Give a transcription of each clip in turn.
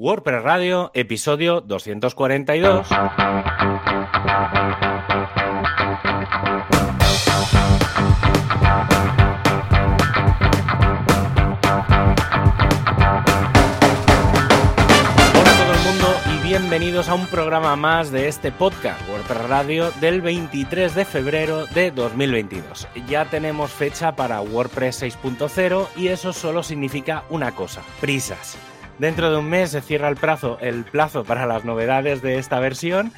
WordPress Radio, episodio 242. Hola todo el mundo y bienvenidos a un programa más de este podcast, WordPress Radio, del 23 de febrero de 2022. Ya tenemos fecha para WordPress 6.0 y eso solo significa una cosa, prisas. Dentro de un mes se cierra el plazo, el plazo para las novedades de esta versión,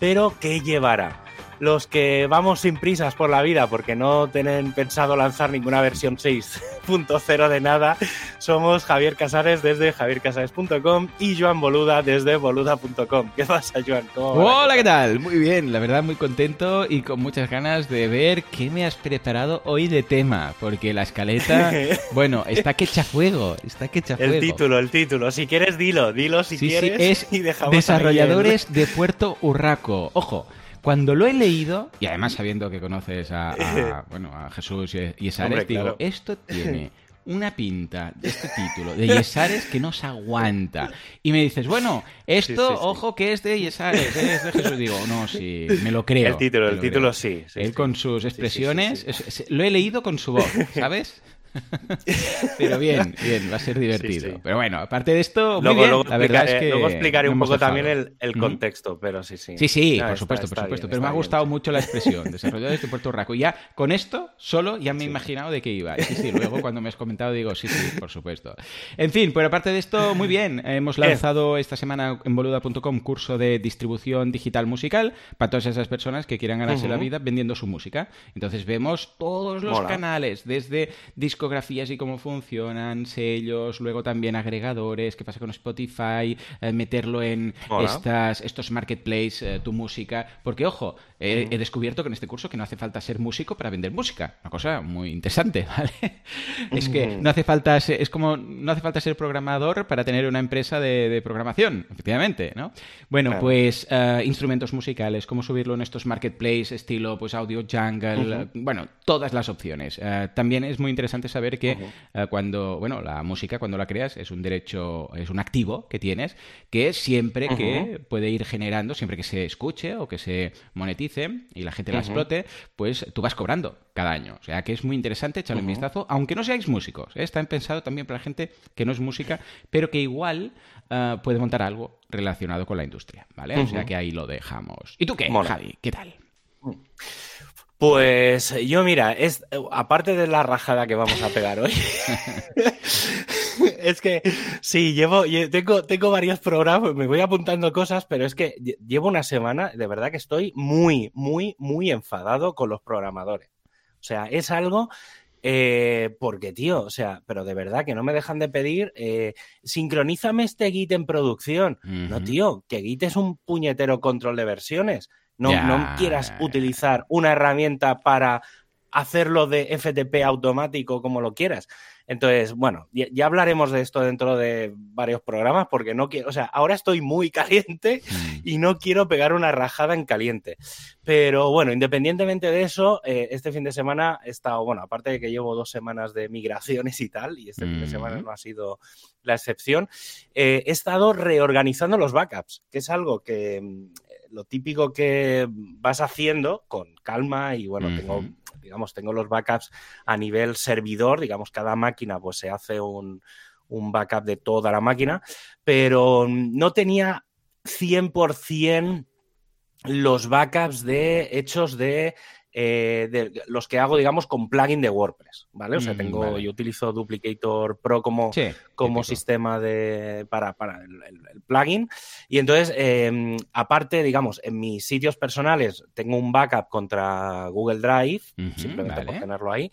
pero ¿qué llevará? Los que vamos sin prisas por la vida porque no tienen pensado lanzar ninguna versión 6.0 de nada, somos Javier Casares desde javiercasares.com y Joan Boluda desde boluda.com. ¿Qué pasa, Joan? Hola, ¿qué tal? Muy bien, la verdad muy contento y con muchas ganas de ver qué me has preparado hoy de tema, porque la escaleta, bueno, está que echa fuego, está que echa fuego. El título, el título. Si quieres, dilo, dilo si Sí, sí, quieres. es y dejamos desarrolladores de Puerto Urraco. Ojo, cuando lo he leído, y además sabiendo que conoces a, a, bueno, a Jesús y Hombre, digo, claro. esto tiene una pinta de este título de Yesares que no se aguanta. Y me dices, bueno, esto, Sí, sí, sí. ojo que es de Yesares, es de Jesús. Digo, no, sí, me lo creo. El título, el lo título sí, Él con sus expresiones, lo he leído con su voz, ¿sabes? Pero bien, bien, va a ser divertido. Sí, sí. Pero bueno, aparte de esto, muy Luego, bien, luego la verdad explicaré, es que luego explicaré un poco también el, el contexto, pero sí, sí. Sí, sí, por está- supuesto, está por supuesto. bien, pero me ha gustado bien. mucho la expresión, desarrolladores de Puerto Rico. Y ya con esto solo ya me he imaginado de qué iba. Sí, sí, luego cuando me has comentado digo, sí, sí, por supuesto. En fin, pero aparte de esto, muy bien. Hemos lanzado esta semana en boluda.com curso de distribución digital musical para todas esas personas que quieran ganarse la vida vendiendo su música. Entonces vemos todos los Mola. canales, desde discografías y cómo funcionan, sellos, luego también agregadores, qué pasa con Spotify, eh, meterlo en estas, estos marketplaces, eh, tu música. Porque, ojo, he, he descubierto que en este curso que no hace falta ser músico para vender música. Una cosa muy interesante, ¿vale? Es que Ujú. no hace falta ser, es como no hace falta ser programador para tener una empresa de, de programación, efectivamente, ¿no? Bueno, Claro. pues eh, instrumentos musicales, cómo subirlo en estos marketplaces, estilo pues audio jungle, Ujú. eh, bueno, todas las opciones. Eh, también es muy interesante saber que eh, cuando, bueno, la música cuando la creas es un derecho, es un activo que tienes que siempre que puede ir generando, siempre que se escuche o que se monetice y la gente la explote, pues tú vas cobrando cada año. O sea que es muy interesante echarle un vistazo, aunque no seáis músicos. ¿eh? Está pensado también para la gente que no es música, pero que igual eh, puede montar algo relacionado con la industria, ¿vale? O sea que ahí lo dejamos. ¿Y tú qué, Mola. Javi? ¿Qué tal? Pues yo, mira, es aparte de la rajada que vamos a pegar hoy, es que sí, llevo, lle- tengo, tengo varios programas, me voy apuntando cosas, pero es que lle- llevo una semana, de verdad que estoy muy, muy, muy enfadado con los programadores. O sea, es algo eh, porque, tío, o sea, pero de verdad que no me dejan de pedir, eh, sincronízame este Git en producción. No, tío, que Git es un puñetero control de versiones. No, no quieras utilizar una herramienta para hacerlo de FTP automático como lo quieras. Entonces, bueno, ya, ya hablaremos de esto dentro de varios programas porque no quiero, o sea, ahora estoy muy caliente Mm. y no quiero pegar una rajada en caliente. Pero bueno, independientemente de eso, eh, este fin de semana he estado, bueno, aparte de que llevo dos semanas de migraciones y tal, y este fin de semana Ujú. no ha sido la excepción, eh, he estado reorganizando los backups, que es algo que mm, lo típico que vas haciendo con calma y bueno, tengo. Digamos, tengo los backups a nivel servidor, digamos, cada máquina pues se hace un, un backup de toda la máquina, pero no tenía 100% los backups de hechos de, eh, de los que hago, digamos, con plugin de WordPress, ¿vale? O sea, Mm, tengo, vale. yo utilizo Duplicator Pro como, Sí, como sistema de, para, para el, el- el plugin. Y entonces, eh, aparte, digamos, en mis sitios personales tengo un backup contra Google Drive, simplemente por vale. tenerlo ahí.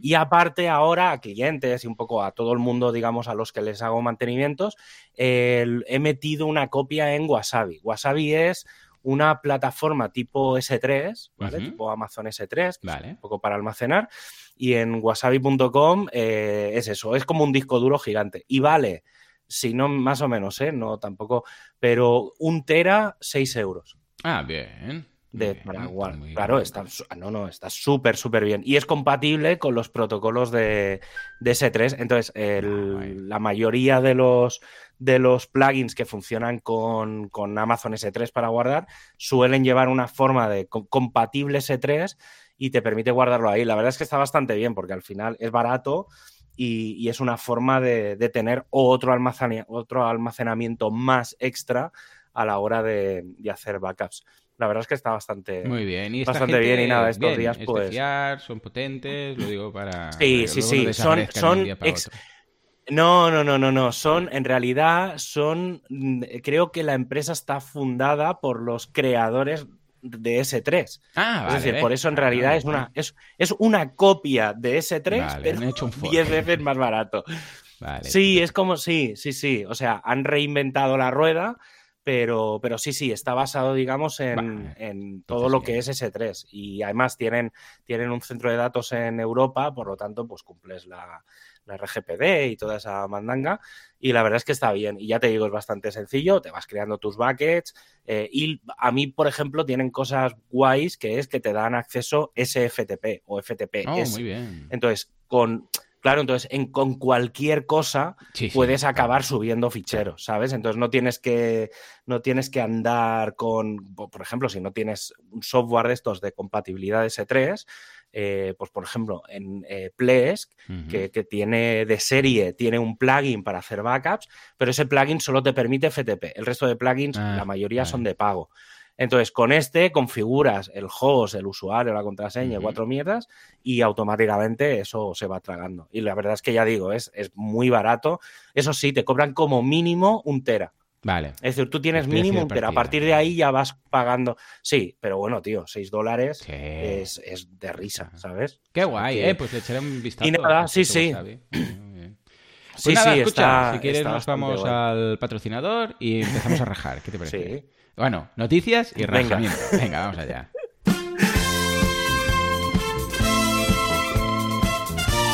Y aparte ahora a clientes y un poco a todo el mundo, digamos, a los que les hago mantenimientos, eh, he metido una copia en Wasabi. Wasabi es una plataforma tipo S3, ¿vale? Tipo Amazon S3, que es Vale. un poco para almacenar. Y en wasabi.com eh, es eso, es como un disco duro gigante. Y vale, si no más o menos, ¿eh? No tampoco, pero un tera, 6 euros. Ah, bien. De para Claro, está, no, no, está súper, súper bien. Y es compatible con los protocolos de, de S3. Entonces, la mayoría de los, de los plugins que funcionan con, con, Amazon S3 para guardar suelen llevar una forma de compatible S3 y te permite guardarlo ahí. La verdad es que está bastante bien porque al final es barato y, es una forma de, de tener otro, otro almacenamiento más extra a la hora de, de hacer backups la verdad es que está bastante, Muy bien. ¿Y bastante bien y nada, estos días pues... son potentes, lo digo para... Sí, sí, sí, son... son No, no, no, no, no, son, en realidad, son, mm, creo que la empresa está fundada por los creadores de S3. Ah, vale, es decir, por eso en realidad es, una, es, es, una copia de S3, pero 10 veces más barato. Sí, es como, sí, sí, sí. O sea, han reinventado la rueda pero, pero sí, sí, está basado, digamos, en, todo lo que es S3. Y además tienen, tienen un centro de datos en Europa, por lo tanto, pues cumples la, RGPD y toda esa mandanga. Y la verdad es que está bien. Y ya te digo, es bastante sencillo, te vas creando tus buckets. Eh, y a mí, por ejemplo, tienen cosas guays que es que te dan acceso SFTP o FTP. Oh, muy bien. Entonces, con Claro, entonces en, con cualquier cosa puedes acabar subiendo ficheros, ¿sabes? Entonces no tienes que no tienes que andar con, por ejemplo, si no tienes un software de estos de compatibilidad S3, eh, pues por ejemplo en eh, Plesk, que, tiene de serie, tiene un plugin para hacer backups, pero ese plugin solo te permite FTP. El resto de plugins, ah, la mayoría son de pago. Entonces, con este configuras el host, el usuario, la contraseña, cuatro mierdas, y automáticamente eso se va tragando. Y la verdad es que ya digo, es, es muy barato. Eso sí, te cobran como mínimo un tera. Vale. Es decir, tú tienes mínimo un tera. A partir de ahí ya vas pagando. Sí, pero bueno, tío, seis dólares es, de risa, ¿sabes? Qué guay, ¿eh? Pues le echaré un vistazo. Y nada, sí, sí. Pues sí, sí, está, si quieres nos vamos al patrocinador y empezamos a rajar. ¿Qué te parece? Sí. Bueno, noticias y rajamiento. Venga, vamos allá.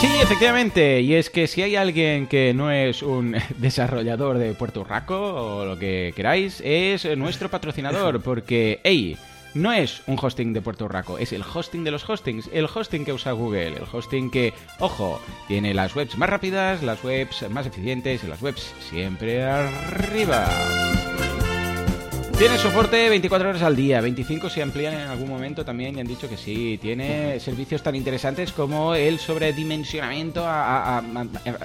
Sí, efectivamente, y es que si hay alguien que no es un desarrollador de Puerto Rico o lo que queráis, es nuestro patrocinador, porque, hey, no es un hosting de Puerto Rico, es el hosting de los hostings, el hosting que usa Google, el hosting que, ojo, tiene las webs más rápidas, las webs más eficientes y las webs siempre arriba. Tiene soporte 24 horas al día, 25 si amplían en algún momento también y han dicho que sí. Tiene servicios tan interesantes como el sobredimensionamiento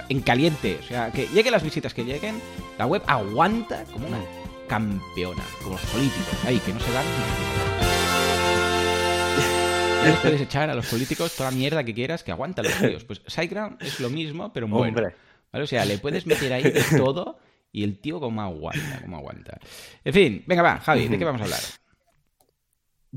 en caliente. O sea, que lleguen las visitas que lleguen, la web aguanta como una campeona, como los políticos. Ahí, que no se dan les puedes echar a los políticos toda la mierda que quieras, que aguantan los tíos. Pues SiteGround es lo mismo, pero bueno. ¿Vale? O sea, le puedes meter ahí de todo y el tío como aguanta, como aguanta. En fin, venga, va, Javi, ¿de qué vamos a hablar?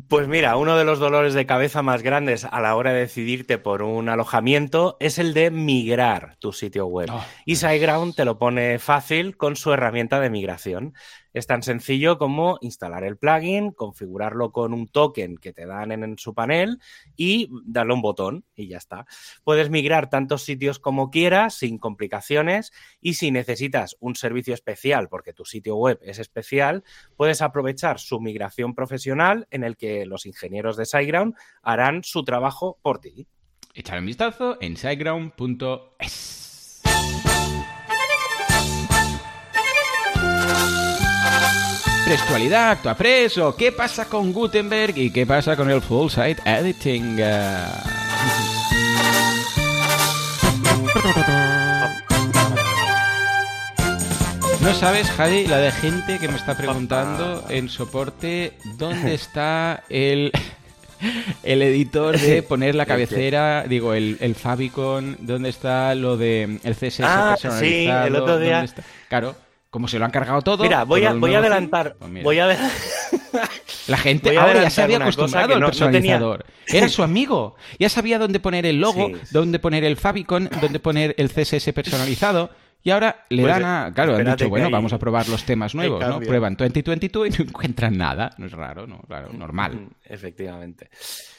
Pues mira, uno de los dolores de cabeza más grandes a la hora de decidirte por un alojamiento es el de migrar tu sitio web. Oh, y SiteGround te lo pone fácil con su herramienta de migración. Es tan sencillo como instalar el plugin, configurarlo con un token que te dan en, su panel y darle un botón y ya está. Puedes migrar tantos sitios como quieras sin complicaciones y si necesitas un servicio especial porque tu sitio web es especial, puedes aprovechar su migración profesional en el que los ingenieros de SiteGround harán su trabajo por ti. Echar un vistazo en siteground.es. Prestualidad, ActuaPress o qué pasa con Gutenberg y qué pasa con el full site editing. No sabes, Javi, la de gente que me está preguntando en soporte dónde está el, el editor de poner la cabecera, digo, el, el Fabicon, dónde está lo de el CSS ah, Sí, el otro día. Claro, como se lo han cargado todo. Mira, voy a, voy a adelantar. Pues voy a La gente ahora ya se había acostumbrado al personalizador. Era su amigo. Ya sabía dónde poner el logo, dónde poner el favicon, dónde poner el CSS personalizado. Y ahora le pues, dan a. Claro, han dicho, bueno, vamos a probar los temas nuevos, ¿no? Prueban 2022 y no encuentran nada. No es raro, ¿no? Claro, normal. Efectivamente.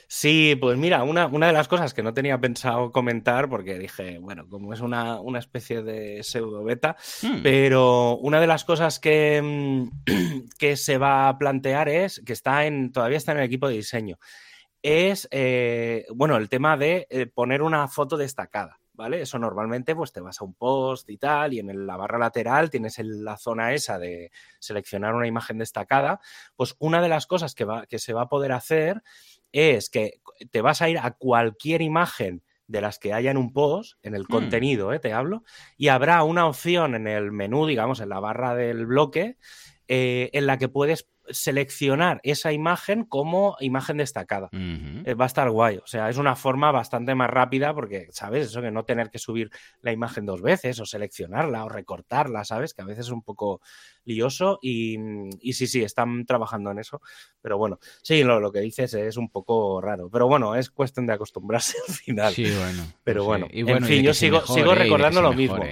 Sí, pues mira, una, una, de las cosas que no tenía pensado comentar, porque dije, bueno, como es una, una especie de pseudo beta, hmm. pero una de las cosas que, mm, que se va a plantear es que está en, todavía está en el equipo de diseño. Es, eh, bueno, el tema de eh, poner una foto destacada. ¿vale? Eso normalmente pues te vas a un post y tal, y en la barra lateral tienes la zona esa de seleccionar una imagen destacada. Pues una de las cosas que, va, que se va a poder hacer es que te vas a ir a cualquier imagen de las que haya en un post, en el mm. contenido, ¿eh? te hablo, y habrá una opción en el menú, digamos, en la barra del bloque, eh, en la que puedes seleccionar esa imagen como imagen destacada. Eh, va a estar guay. O sea, es una forma bastante más rápida porque, ¿sabes? Eso que no tener que subir la imagen dos veces o seleccionarla o recortarla, ¿sabes? Que a veces es un poco lioso y, sí, sí, están trabajando en eso. Pero bueno, sí, lo, que dices es un poco raro. Pero bueno, es cuestión de acostumbrarse al final. Sí, bueno. Pero bueno, en fin, yo sigo, sigo recordando lo mismo.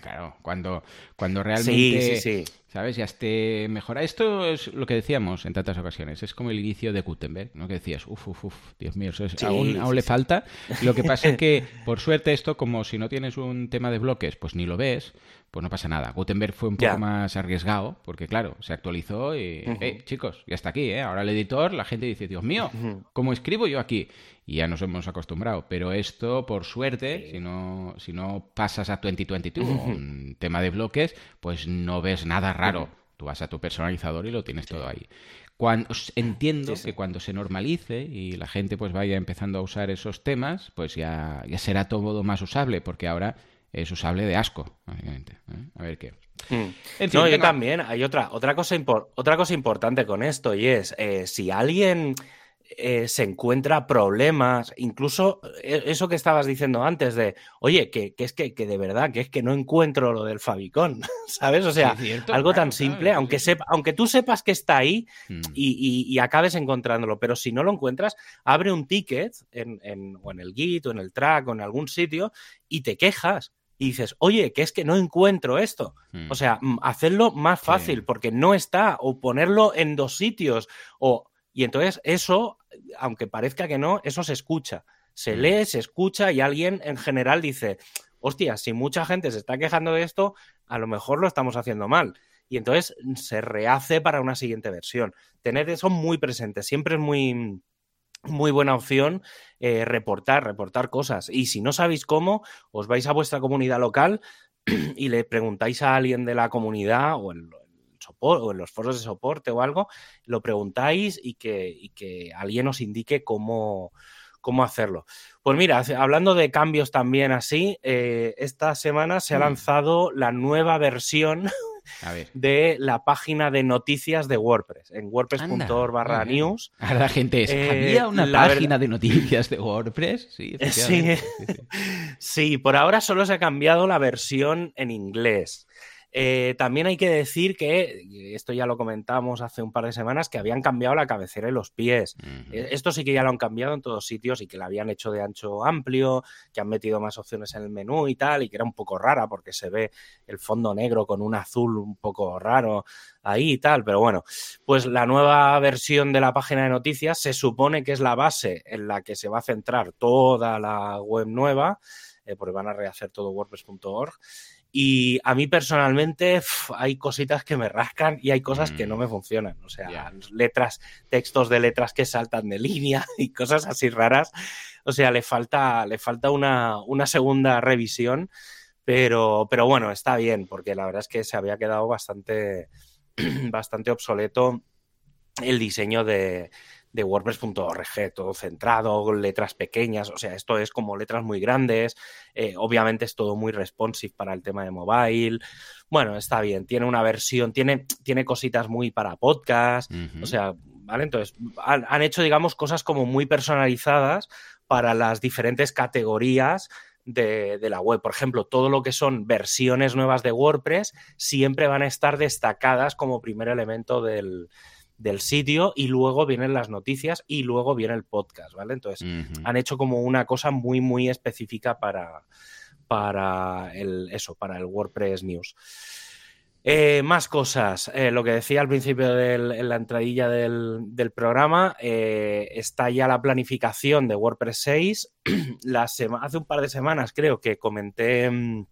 claro, cuando, cuando realmente... Sí, sí, sí ¿Sabes? Ya esté mejora. Esto es lo que decíamos en tantas ocasiones. Es como el inicio de Gutenberg, ¿no? Que decías, uff, uff, uff, Dios mío, aún, aún le falta. Lo que pasa es que, por suerte, esto, como si no tienes un tema de bloques, pues ni lo ves, pues no pasa nada. Gutenberg fue un poco más arriesgado, porque claro, se actualizó y, eh, chicos, ya está aquí, ¿eh? Ahora el editor, la gente dice, Dios mío, ¿cómo escribo yo aquí? Y ya nos hemos acostumbrado. Pero esto, por suerte, si, no, si no pasas a 2022, un tema de bloques, pues no ves nada raro. Tú vas a tu personalizador y lo tienes todo ahí. Cuando, entiendo que cuando se normalice y la gente pues vaya empezando a usar esos temas, pues ya, ya será todo más usable, porque ahora es usable de asco, obviamente. ¿eh? A ver qué. Mm. no, yo también. Hay otra, otra, cosa otra cosa importante con esto y es eh, si alguien eh, se encuentra problemas, incluso eso que estabas diciendo antes de, oye, que, es que, de verdad, que es que no encuentro lo del Fabicón, ¿sabes? O sea, algo tan simple, aunque, sepa, aunque tú sepas que está ahí mm. y, acabes encontrándolo, pero si no lo encuentras, abre un ticket en, en, o en el Git o en el track o en algún sitio y te quejas y dices, oye, que es que no encuentro esto. Hmm. O sea, hacerlo más fácil porque no está, o ponerlo en dos sitios, o... Y entonces eso, aunque parezca que no, eso se escucha. Se hmm. lee, se escucha y alguien en general dice, hostia, si mucha gente se está quejando de esto, a lo mejor lo estamos haciendo mal. Y entonces se rehace para una siguiente versión. Tener eso muy presente, siempre es muy, muy buena opción eh, reportar, reportar cosas. Y si no sabéis cómo, os vais a vuestra comunidad local y le preguntáis a alguien de la comunidad o en, o en los foros de soporte o algo, lo preguntáis y que, que alguien os indique cómo, cómo hacerlo. Pues mira, hablando de cambios también así, eh, esta semana se ha mm. lanzado la nueva versión de la página de noticias de WordPress, en wordpress.org barra news. Ahora la gente es, eh, ¿había una página de noticias de WordPress? Sí, sí. sí, por ahora solo se ha cambiado la versión en inglés. Eh, también hay que decir que, esto ya lo comentamos hace un par de semanas, que habían cambiado la cabecera y los pies. Eh, esto sí que ya lo han cambiado en todos sitios y que la habían hecho de ancho amplio, que han metido más opciones en el menú y tal, y que era un poco rara porque se ve el fondo negro con un azul un poco raro ahí y tal. Pero bueno, pues la nueva versión de la página de noticias se supone que es la base en la que se va a centrar toda la web nueva, eh, porque van a rehacer todo WordPress.org. Y a mí personalmente hay cositas que me rascan y hay cosas que no me mm. funcionan. O sea, letras, textos de letras que saltan de línea y cosas así raras. O sea, le falta, le falta una, una segunda revisión. Pero, pero bueno, está bien, porque la verdad es que se había quedado bastante, bastante obsoleto el diseño de, de WordPress.org, todo centrado, letras pequeñas, o sea, esto es como letras muy grandes, eh, obviamente es todo muy responsive para el tema de mobile, bueno, está bien, tiene una versión, tiene, tiene cositas muy para podcast, o sea, ¿vale? Entonces, han, hecho, digamos, cosas como muy personalizadas para las diferentes categorías de, de, la web. Por ejemplo, todo lo que son versiones nuevas de WordPress siempre van a estar destacadas como primer elemento del, del sitio y luego vienen las noticias y luego viene el podcast, ¿vale? Entonces, han hecho como una cosa muy, muy específica para, para el, eso, para el WordPress News. Eh, más cosas. Eh, lo que decía al principio en la entradilla del, programa, eh, está ya la planificación de WordPress 6. hace un par de semanas creo que comenté mm,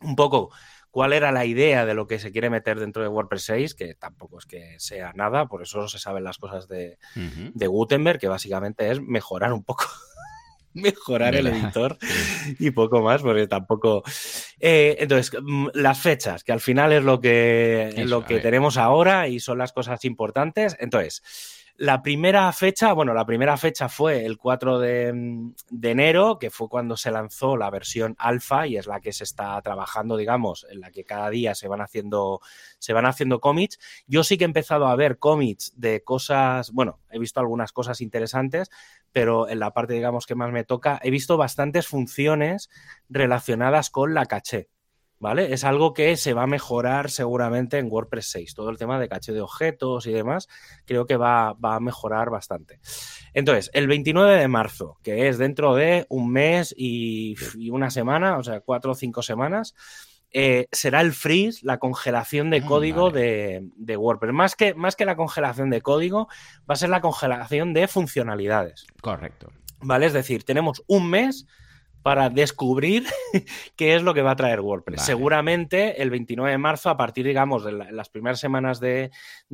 un poco cuál era la idea de lo que se quiere meter dentro de WordPress 6, que tampoco es que sea nada, por eso no se saben las cosas de, de Gutenberg, que básicamente es mejorar un poco mejorar el editor y poco más, porque tampoco. Eh, entonces, mm, las fechas, que al final es lo que, lo que tenemos ahora y son las cosas importantes. Entonces, la primera fecha, bueno, la primera fecha fue el 4 de, enero, que fue cuando se lanzó la versión alfa y es la que se está trabajando, digamos, en la que cada día se van haciendo, se van haciendo cómics. Yo sí que he empezado a ver cómics de cosas, bueno, he visto algunas cosas interesantes, pero en la parte, digamos, que más me toca, he visto bastantes funciones relacionadas con la caché. ¿Vale? Es algo que se va a mejorar seguramente en WordPress 6. Todo el tema de caché de objetos y demás, creo que va, a mejorar bastante. Entonces, el 29 de marzo, que es dentro de un mes y, una semana, o sea, cuatro o cinco semanas, eh, será el freeze, la congelación de mm, código de, de, WordPress. Más que, más que la congelación de código, va a ser la congelación de funcionalidades. Correcto. ¿Vale? Es decir, tenemos un mes para descubrir qué es lo que va a traer WordPress. Seguramente el 29 de marzo, a partir, digamos, de las primeras semanas de,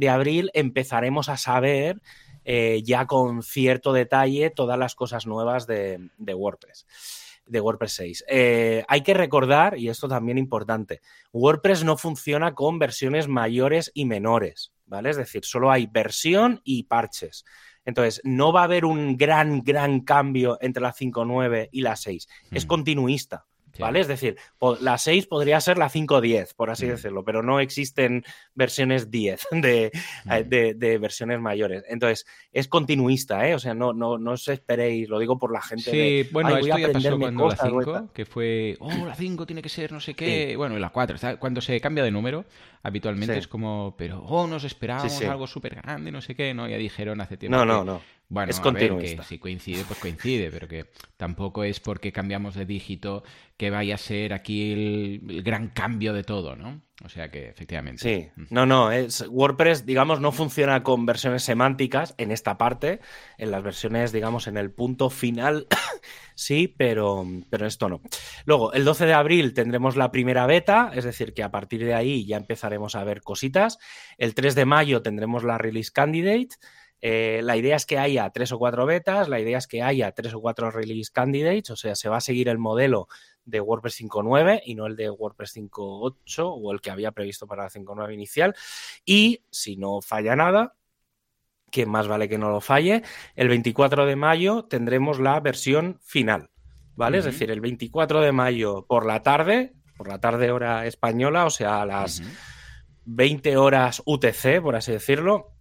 abril, empezaremos a saber eh, ya con cierto detalle todas las cosas nuevas de, WordPress de WordPress 6. Eh, hay que recordar, y esto también importante, WordPress no funciona con versiones mayores y menores, ¿vale? Es decir, solo hay versión y parches. Entonces, no va a haber un gran, gran cambio entre la 5.9 y la 6. Es hmm. continuista. ¿Vale? Es decir, la 6 podría ser la 5.10, por así hmm. decirlo, pero no existen versiones 10 hmm. eh, de, de, versiones mayores. Entonces, es continuista, ¿eh? O sea, no, no, no os esperéis, lo digo por la gente. Sí, bueno, esto ya pasó cuando la 5, que fue, oh, la 5 tiene que ser no sé qué. Bueno, la 4, cuando se cambia de número, habitualmente es como, pero, oh, nos esperábamos algo súper grande, no sé qué, ¿no? Ya dijeron hace tiempo. No, no, no. Bueno, es que si coincide, pues coincide, pero que tampoco es porque cambiamos de dígito que vaya a ser aquí el, gran cambio de todo, ¿no? O sea que efectivamente. Sí, no, no, es, WordPress, digamos, no funciona con versiones semánticas en esta parte, en las versiones, digamos, en el punto final, sí, pero, pero esto no. Luego, el 12 de abril tendremos la primera beta, es decir, que a partir de ahí ya empezaremos a ver cositas. El 3 de mayo tendremos la release candidate. Eh, la idea es que haya tres o cuatro betas, la idea es que haya tres o cuatro release candidates, o sea, se va a seguir el modelo de WordPress 5.9 y no el de WordPress 5.8 o el que había previsto para la 5.9 inicial. Y si no falla nada, que más vale que no lo falle, el 24 de mayo tendremos la versión final, ¿vale? Es decir, el 24 de mayo por la tarde, por la tarde hora española, o sea, a las 20 horas UTC, por así decirlo,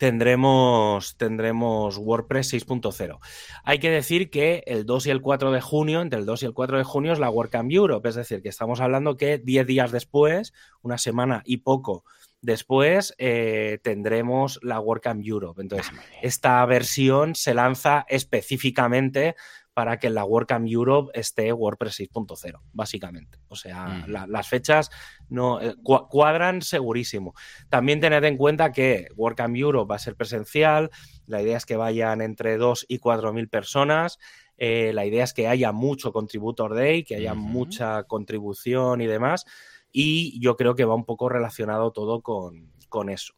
tendremos, tendremos WordPress 6.0. Hay que decir que el 2 y el 4 de junio, entre el 2 y el 4 de junio es la WordCamp Europe, es decir, que estamos hablando que 10 días después, una semana y poco después, eh, tendremos la WordCamp Europe. Entonces, esta versión se lanza específicamente para que la WordCamp Europe esté WordPress 6.0, básicamente. O sea, las fechas no eh, cuadran segurísimo. También tened en cuenta que WordCamp Europe va a ser presencial, la idea es que vayan entre 2 y 4 mil personas. Eh, la idea es que haya mucho Contributor Day, que haya mucha contribución y demás. Y yo creo que va un poco relacionado todo con, con eso.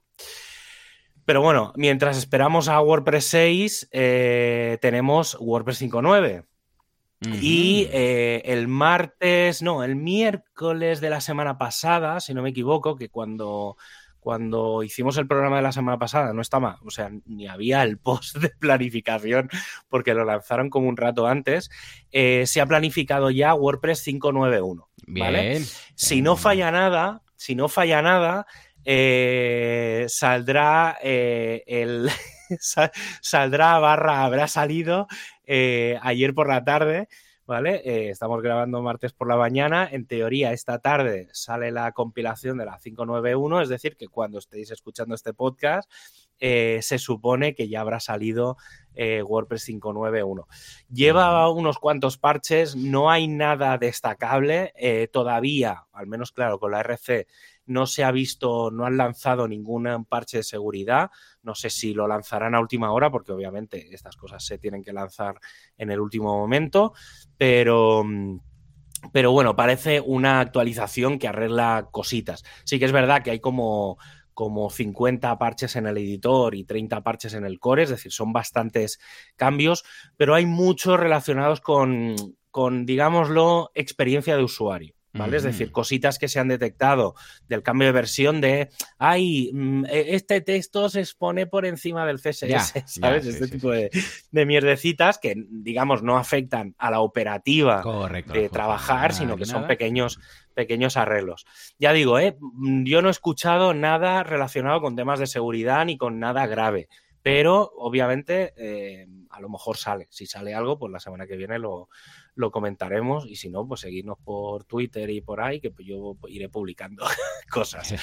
Pero bueno, mientras esperamos a WordPress 6, eh, tenemos WordPress 5.9. Y eh, el martes, no, el miércoles de la semana pasada, si no me equivoco, que cuando, cuando hicimos el programa de la semana pasada no estaba, o sea, ni había el post de planificación porque lo lanzaron como un rato antes, eh, se ha planificado ya WordPress 5.9.1. ¿vale? Si no falla nada, si no falla nada, eh, saldrá eh, el saldrá barra habrá salido eh, ayer por la tarde ¿vale? Estamos grabando martes por la mañana. En teoría, esta tarde sale la compilación de la 591, es decir, que cuando estéis escuchando este podcast, se supone que ya habrá salido WordPress 591. Lleva unos cuantos parches, no hay nada destacable todavía, al menos claro, con la RC no se ha visto, no han lanzado ningún parche de seguridad. No sé si lo lanzarán a última hora, porque obviamente estas cosas se tienen que lanzar en el último momento, pero pero bueno, parece una actualización que arregla cositas. Sí que es verdad que hay como, como 50 parches en el editor y 30 parches en el core, es decir, son bastantes cambios, pero hay muchos relacionados con, con digámoslo, experiencia de usuario. ¿Vale? Es decir, cositas que se han detectado del cambio de versión de, ay, mm, e, este texto se expone por encima del CSS, ¿sabes? este tipo De, mierdecitas que, digamos, no afectan a la operativa de trabajar, sino que son pequeños pequeños arreglos. Ya digo, ¿eh? Mm, yo no he escuchado nada relacionado con temas de seguridad ni con nada grave, pero obviamente eh, a lo mejor sale. Si sale algo, pues la semana que viene lo, lo comentaremos y si no, pues seguirnos por Twitter y por ahí, que pues yo iré publicando cosas.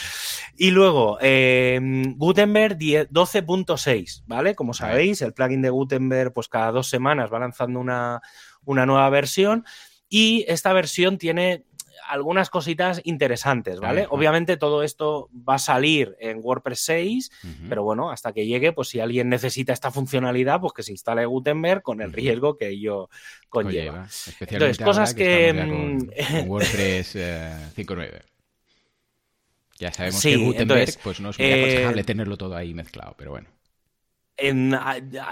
Y luego, em, Gutenberg 12.6, ¿vale? Como sabéis, el plugin de Gutenberg, pues cada dos semanas va lanzando una, una nueva versión y esta versión tiene algunas cositas interesantes, ¿vale? Obviamente todo esto va a salir en WordPress 6, pero bueno, hasta que llegue, pues si alguien necesita esta funcionalidad, pues que se instale Gutenberg con el riesgo que ello conlleva. Entonces, cosas que... Mm, WordPress 5.9. Eh, ya sabemos que Gutenberg pues no es muy aconsejable eh, tenerlo todo ahí mezclado, pero bueno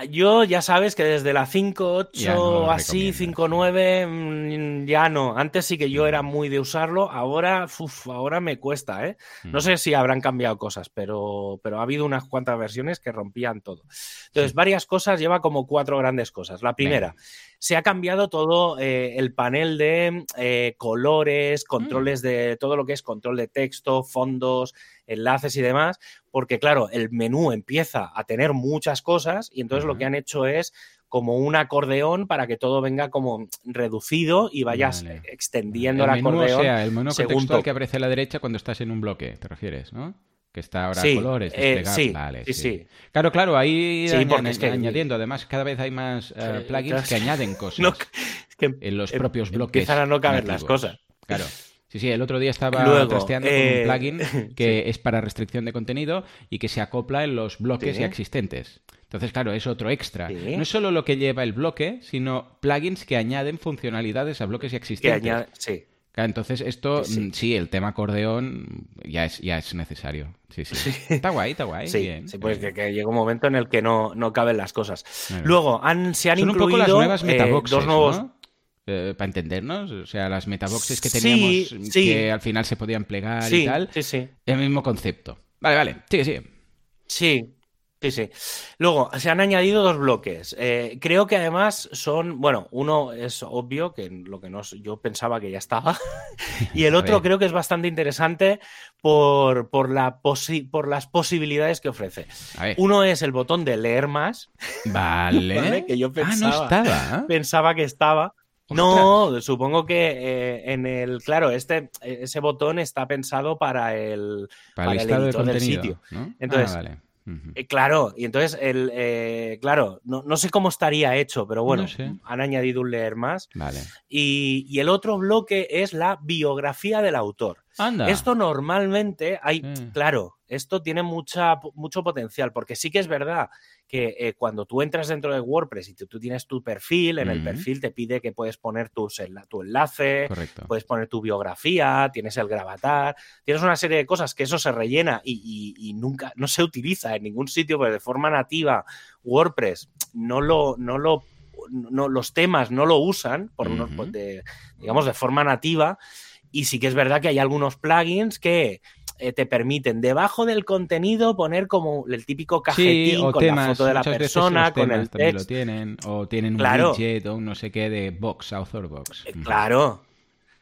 yo ya sabes que desde la 5.8 así, 5.9 mm, ya no. Antes sí que yo era muy de usarlo, ahora, ahora me cuesta, ¿eh? No mm. sé si habrán cambiado cosas, pero, pero ha habido unas cuantas versiones que rompían todo. Entonces, varias cosas, lleva como cuatro grandes cosas. La primera, se ha cambiado todo eh, el panel de eh, colores, mm. controles de todo lo que es control de texto, fondos, enlaces y demás, porque claro, el menú empieza a tener muchas cosas y entonces lo que han hecho es como un acordeón para que todo venga como reducido y vayas extendiendo el, acordeón. O sea, el menú contextual que aparece a la derecha cuando estás en un bloque, te refieres, ¿no? Que está ahora a colores, eh, sí, sí, sí, Claro, claro, ahí añadiendo, además cada vez hay más eh, plugins que añaden cosas en los em, propios bloques. Empiezan a no caber las cosas. Claro. Sí, sí, el otro día estaba Luego, trasteando con un eh, plugin que es para restricción de contenido y que se acopla en los bloques ya existentes. Entonces, claro, es otro extra. No es solo lo que lleva el bloque, sino plugins que añaden funcionalidades a bloques ya existentes. sí. Entonces, esto, mm, sí. el tema acordeón ya es, ya es necesario. Sí, sí. Está guay, está guay. Sí, sí pues que, llega un momento en el que no, no caben las cosas. Luego, han, se han Son incluido un poco las nuevas eh, metaboxes, dos nuevos... Eh, para entendernos, o sea, las metaboxes que teníamos que al final se podían plegar y tal. Sí, sí. El mismo concepto. Vale, vale, sigue, sigue. Sí, Sí, sí. Luego, se han añadido dos bloques. Eh, creo que además son, bueno, uno es obvio, que lo que no, yo pensaba que ya estaba, y el otro creo que es bastante interesante por, por, la por las posibilidades que ofrece. Uno es el botón de leer más. Vale. Que yo pensaba, ah, no estaba. Pensaba que estaba. No, supongo que eh, en el, claro, este, ese botón está pensado para el, para, el, editor del sitio. Ah, Entonces, vale. Eh, claro, y entonces, el, eh, claro, no, sé cómo estaría hecho, pero bueno, han añadido un leer más. Vale. Y, el otro bloque es la biografía del autor. Esto normalmente hay, claro, esto tiene mucha, mucho potencial, porque sí que es verdad que eh, cuando tú entras dentro de WordPress y tú, tienes tu perfil, en el perfil te pide que puedes poner tu enlace, puedes poner tu biografía, tienes el gravatar, tienes una serie de cosas que eso se rellena y, nunca, no se utiliza en ningún sitio, pero de forma nativa WordPress no lo, no lo no, los temas no lo usan, por, digamos, de forma nativa. Y sí que es verdad que hay algunos plugins que eh, te permiten debajo del contenido poner como el típico cajetín con la foto de la persona, con el texto. Lo tienen, o tienen un widget o un no sé qué de box, author box. Eh, claro.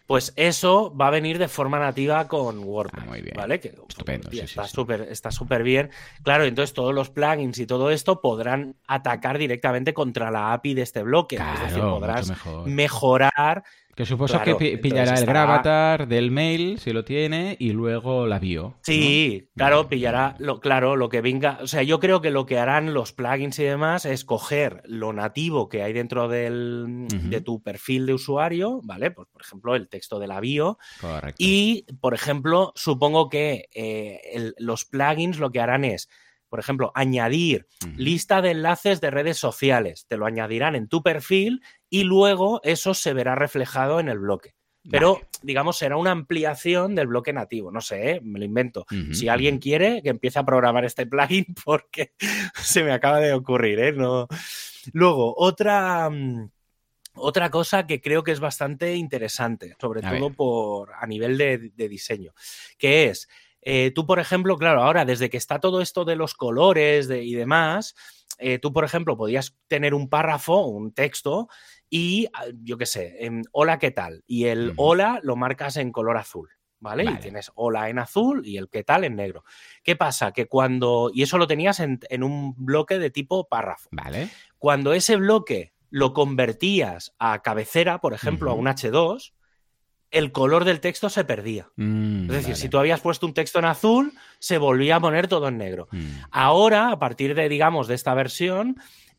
Pues eso va a venir de forma nativa con WordPress. Ah, muy bien. ¿Vale? Que, Estupendo, sí, sí, está sí. súper está súper bien. Claro, entonces todos los plugins y todo esto podrán atacar directamente contra la API de este bloque. es decir, Claro, podrás mucho mejor. mejorar. Que supuso Claro, que pillará el estará- gravatar del mail, si lo tiene, y luego la bio. Sí, claro, pillará lo claro, lo que venga. O sea, yo creo que lo que harán los plugins y demás es coger lo nativo que hay dentro del, de tu perfil de usuario, ¿vale? Pues, por ejemplo, el texto de la bio. Correcto. Y, por ejemplo, supongo que eh, el- los plugins lo que harán es, por ejemplo, añadir lista de enlaces de redes sociales. Te lo añadirán en tu perfil y luego eso se verá reflejado en el bloque. Pero, Vale. digamos, será una ampliación del bloque nativo. No sé, ¿eh? me lo invento. Si alguien quiere, que empiece a programar este plugin porque se me acaba de ocurrir, ¿eh? No. Luego, otra, mm, otra cosa que creo que es bastante interesante, sobre A todo ver. por a nivel de, de diseño, que es, eh, tú, por ejemplo, claro, ahora desde que está todo esto de los colores de- y demás, eh, tú, por ejemplo, podías tener un párrafo, un texto, y ah, yo qué sé, em, hola, ¿qué tal? Y el hola lo marcas en color azul. ¿Vale? Vale. Y tienes hola en azul y el qué tal en negro. ¿Qué pasa? Que cuando. Y eso lo tenías en, en un bloque de tipo párrafo. Vale. Cuando ese bloque lo convertías a cabecera, por ejemplo, a un H2, el color del texto se perdía. Mm, Es decir, vale. si tú habías puesto un texto en azul, se volvía a poner todo en negro. Mm, Ahora, a partir de, digamos, de esta versión,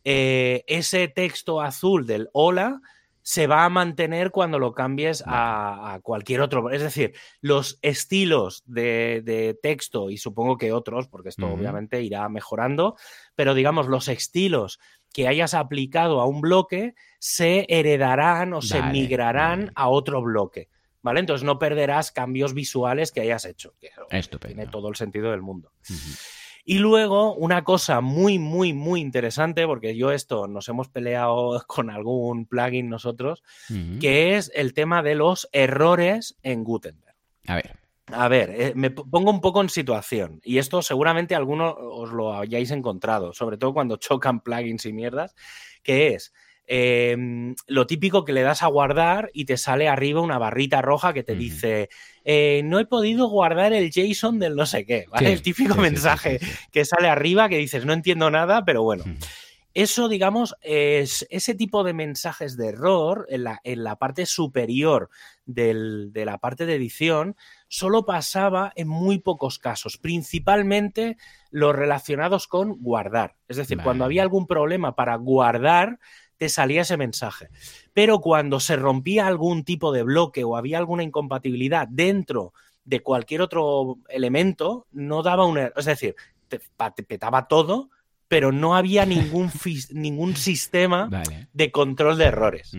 eh, ese texto azul del hola se va a mantener cuando lo cambies a, a cualquier otro. Es decir, los estilos de, de texto y supongo que otros, porque esto obviamente irá mejorando, pero digamos, los estilos que hayas aplicado a un bloque se heredarán o se migrarán a otro bloque. ¿Vale? Entonces no perderás cambios visuales que hayas hecho. que Estupendo. tiene todo el sentido del mundo. Y luego, una cosa muy, muy, muy interesante, porque yo esto nos hemos peleado con algún plugin nosotros, que es el tema de los errores en Gutenberg. A ver. A ver, eh, me pongo un poco en situación, y esto seguramente alguno os lo hayáis encontrado, sobre todo cuando chocan plugins y mierdas, que es eh, lo típico que le das a guardar y te sale arriba una barrita roja que te dice, eh, no he podido guardar el JSON del no sé qué, ¿vale? Sí, el típico sí, mensaje sí, que sale arriba que dices, no entiendo nada, pero bueno. Eso, digamos, es ese tipo de mensajes de error en la, en la parte superior del- de la parte de edición solo pasaba en muy pocos casos, principalmente los relacionados con guardar. Es decir, cuando había algún problema para guardar, te salía ese mensaje. Pero cuando se rompía algún tipo de bloque o había alguna incompatibilidad dentro de cualquier otro elemento, no daba un error. Es decir, te, petaba todo, pero no había ningún, ningún sistema Vale. de control de errores.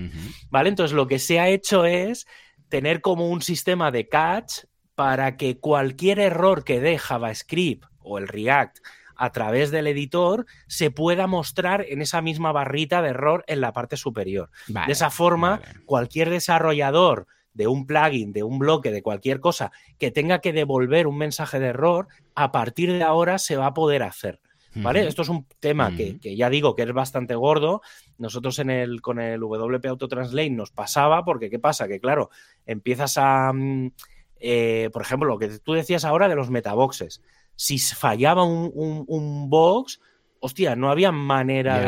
¿Vale? Entonces lo que se ha hecho es tener como un sistema de catch para que cualquier error que dé JavaScript o el React a través del editor se pueda mostrar en esa misma barrita de error en la parte superior. Vale, de esa forma, vale. cualquier desarrollador de un plugin, de un bloque, de cualquier cosa que tenga que devolver un mensaje de error, a partir de ahora se va a poder hacer. ¿Vale? Esto es un tema que, que ya digo que es bastante gordo. Nosotros en el, con el WP Autotranslate nos pasaba, porque ¿qué pasa? Que claro, empiezas a. mm, eh, por ejemplo, lo que tú decías ahora de los metaboxes. Si fallaba un, un- un box, hostia, no había manera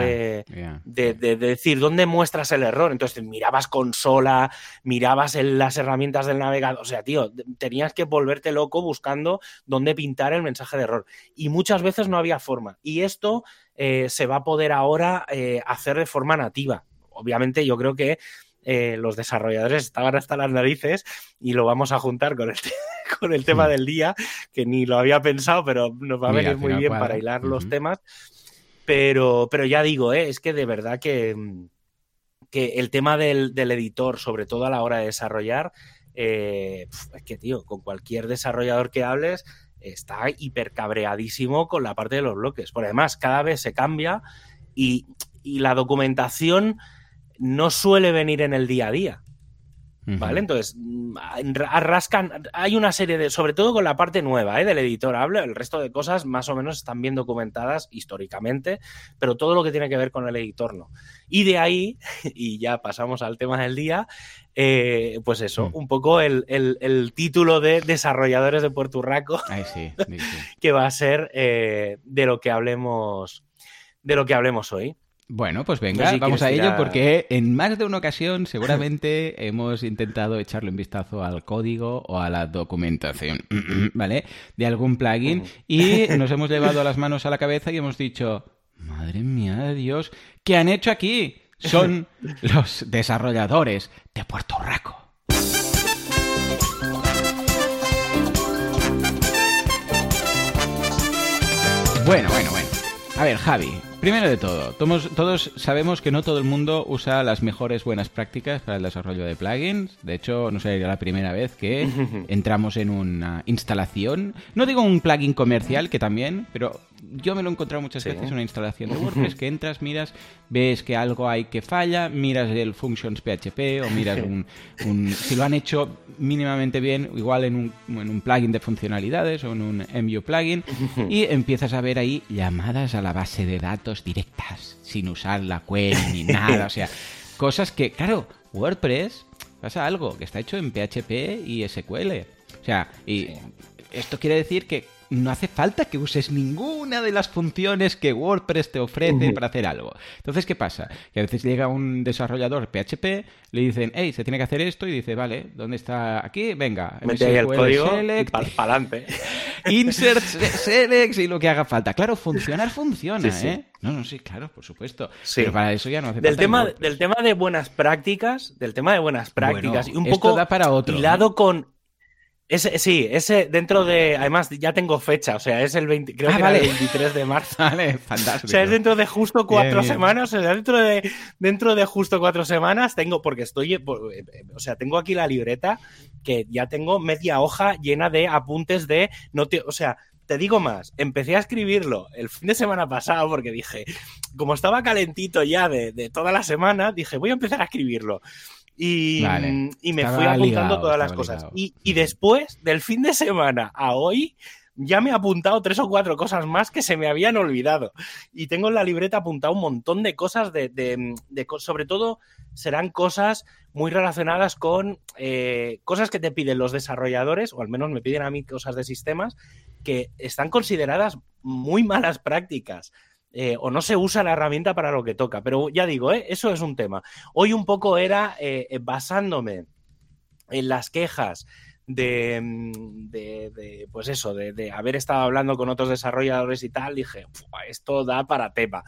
de- de decir dónde muestras el error. Entonces mirabas consola, mirabas en las herramientas del navegador. O sea, tío, tenías que volverte loco buscando dónde pintar el mensaje de error. Y muchas veces no había forma. Y esto eh, se va a poder ahora eh, hacer de forma nativa. Obviamente, yo creo que eh, los desarrolladores estaban hasta las narices y lo vamos a juntar con el, con el tema Hmm. del día, que ni lo había pensado, pero nos va a venir muy bien cuadra. para hilar los temas. Pero, pero ya digo, ¿eh? es que de verdad que, mm, que el tema del, del editor, sobre todo a la hora de desarrollar, eh, es que, tío, con cualquier desarrollador que hables, está hipercabreadísimo con la parte de los bloques. Por además, cada vez se cambia y, y la documentación no suele venir en el día a día. ¿vale? Entonces, mm, arrascan, hay una serie de, sobre todo con la parte nueva ¿eh? del editor, hablo, el resto de cosas más o menos están bien documentadas históricamente, pero todo lo que tiene que ver con el editor no. Y de ahí, y ya pasamos al tema del día, eh, pues eso, mm. un poco el, título de desarrolladores de Puerto Rico, que va a ser eh, de lo que hablemos, de lo que hablemos hoy. Bueno, pues venga, vamos a ello porque en más de una ocasión seguramente hemos intentado echarle un vistazo al código o a la documentación, ¿vale? De algún plugin y nos hemos llevado las manos a la cabeza y hemos dicho, madre mía de Dios, ¿qué han hecho aquí? Son los desarrolladores de Puerto Rico. Bueno, bueno, bueno. A ver, Javi, Primero de todo, todos, sabemos que no todo el mundo usa las mejores buenas prácticas para el desarrollo de plugins. De hecho, no sería la primera vez que entramos en una instalación. No digo un plugin comercial, que también, pero yo me lo he encontrado muchas veces en una instalación de WordPress que entras, miras, ves que algo hay que falla, miras el functions PHP o miras un, si lo han hecho mínimamente bien, igual en un, en un plugin de funcionalidades o en un MView plugin y empiezas a ver ahí llamadas a la base de datos directas sin usar la query ni nada, o sea, cosas que, claro, WordPress pasa algo que está hecho en PHP y SQL. O sea, y esto quiere decir que no hace falta que uses ninguna de las funciones que WordPress te ofrece para hacer algo. Entonces, ¿qué pasa? Que a veces llega un desarrollador PHP, le dicen, hey, se tiene que hacer esto, y dice, vale, ¿dónde está aquí? Venga, mete ahí el código para adelante. Insert, select y lo que haga falta. Claro, funcionar funciona, ¿eh? No, no, sí, claro, por supuesto. Pero para eso ya no hace del falta. Tema, del tema de buenas prácticas, del tema de buenas prácticas, y un poco da para otro, hilado con ese, sí, ese dentro de. Además, ya tengo fecha, o sea, es el 20, creo ah, que el 23 de marzo. Vale, fantástico. O sea, es dentro de justo cuatro semanas. O sea, dentro de, dentro de justo cuatro semanas tengo, porque estoy. Eh, o sea, tengo aquí la libreta que ya tengo media hoja llena de apuntes de. No o sea, te digo más, empecé a escribirlo el fin de semana pasado porque dije, como estaba calentito ya de, de toda la semana, dije, voy a empezar a escribirlo. Y, me fui apuntando todas las cosas. Y, después del fin de semana a hoy, ya me he apuntado tres o cuatro cosas más que se me habían olvidado. Y tengo en la libreta apuntado un montón de cosas, de, sobre todo serán cosas muy relacionadas con eh, cosas que te piden los desarrolladores, o al menos me piden a mí cosas de sistemas, que están consideradas muy malas prácticas. Eh, o no se usa la herramienta para lo que toca. Pero ya digo, ¿eh? eso es un tema. Hoy un poco era eh, basándome en las quejas de, mm, pues eso, de, haber estado hablando con otros desarrolladores y tal, dije, esto da para tema.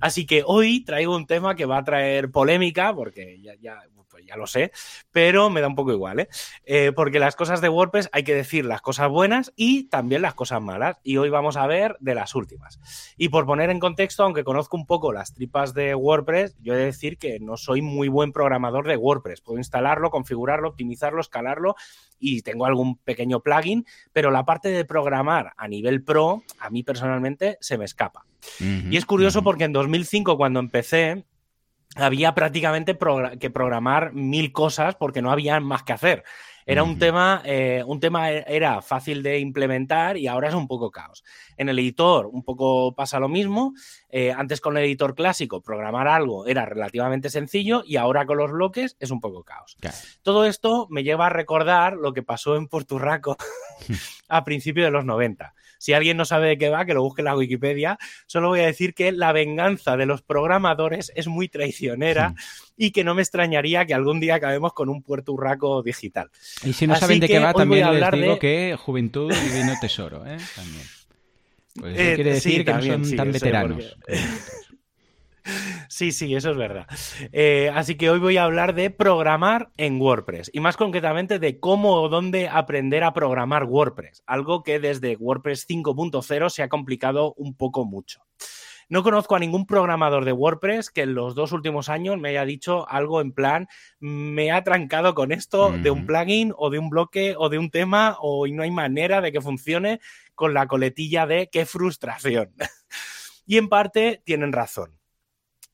Así que hoy traigo un tema que va a traer polémica, porque ya pues ya lo sé, pero me da un poco igual, ¿eh? ¿eh? Porque las cosas de WordPress hay que decir las cosas buenas y también las cosas malas. Y hoy vamos a ver de las últimas. Y por poner en contexto, aunque conozco un poco las tripas de WordPress, yo he de decir que no soy muy buen programador de WordPress. Puedo instalarlo, configurarlo, optimizarlo, escalarlo y tengo algún pequeño plugin, pero la parte de programar a nivel pro, a mí personalmente se me escapa. y es curioso porque en 2005, cuando empecé, había prácticamente que programar mil cosas porque no había más que hacer. Era un tema, eh, un tema e-, era fácil de implementar y ahora es un poco caos. En el editor un poco pasa lo mismo. Eh, antes con el editor clásico programar algo era relativamente sencillo y ahora con los bloques es un poco caos. Todo esto me lleva a recordar lo que pasó en Porturraco a principios de los 90. Si alguien no sabe de qué va, que lo busque en la Wikipedia. Solo voy a decir que la venganza de los programadores es muy traicionera y que no me extrañaría que algún día acabemos con un puerto urraco digital. Y si no saben de qué va, también les digo que juventud y vino tesoro, ¿eh? También. Pues eso eh, quiere decir que no son tan veteranos. Sí, sí, eso es verdad. Eh, así que hoy voy a hablar de programar en WordPress y más concretamente de cómo o dónde aprender a programar WordPress, algo que desde WordPress 5.0 se ha complicado un poco mucho. No conozco a ningún programador de WordPress que en los dos últimos años me haya dicho algo en plan, me ha trancado con esto de un plugin o de un bloque o de un tema o no hay manera de que funcione con la coletilla de qué frustración. y en parte tienen razón.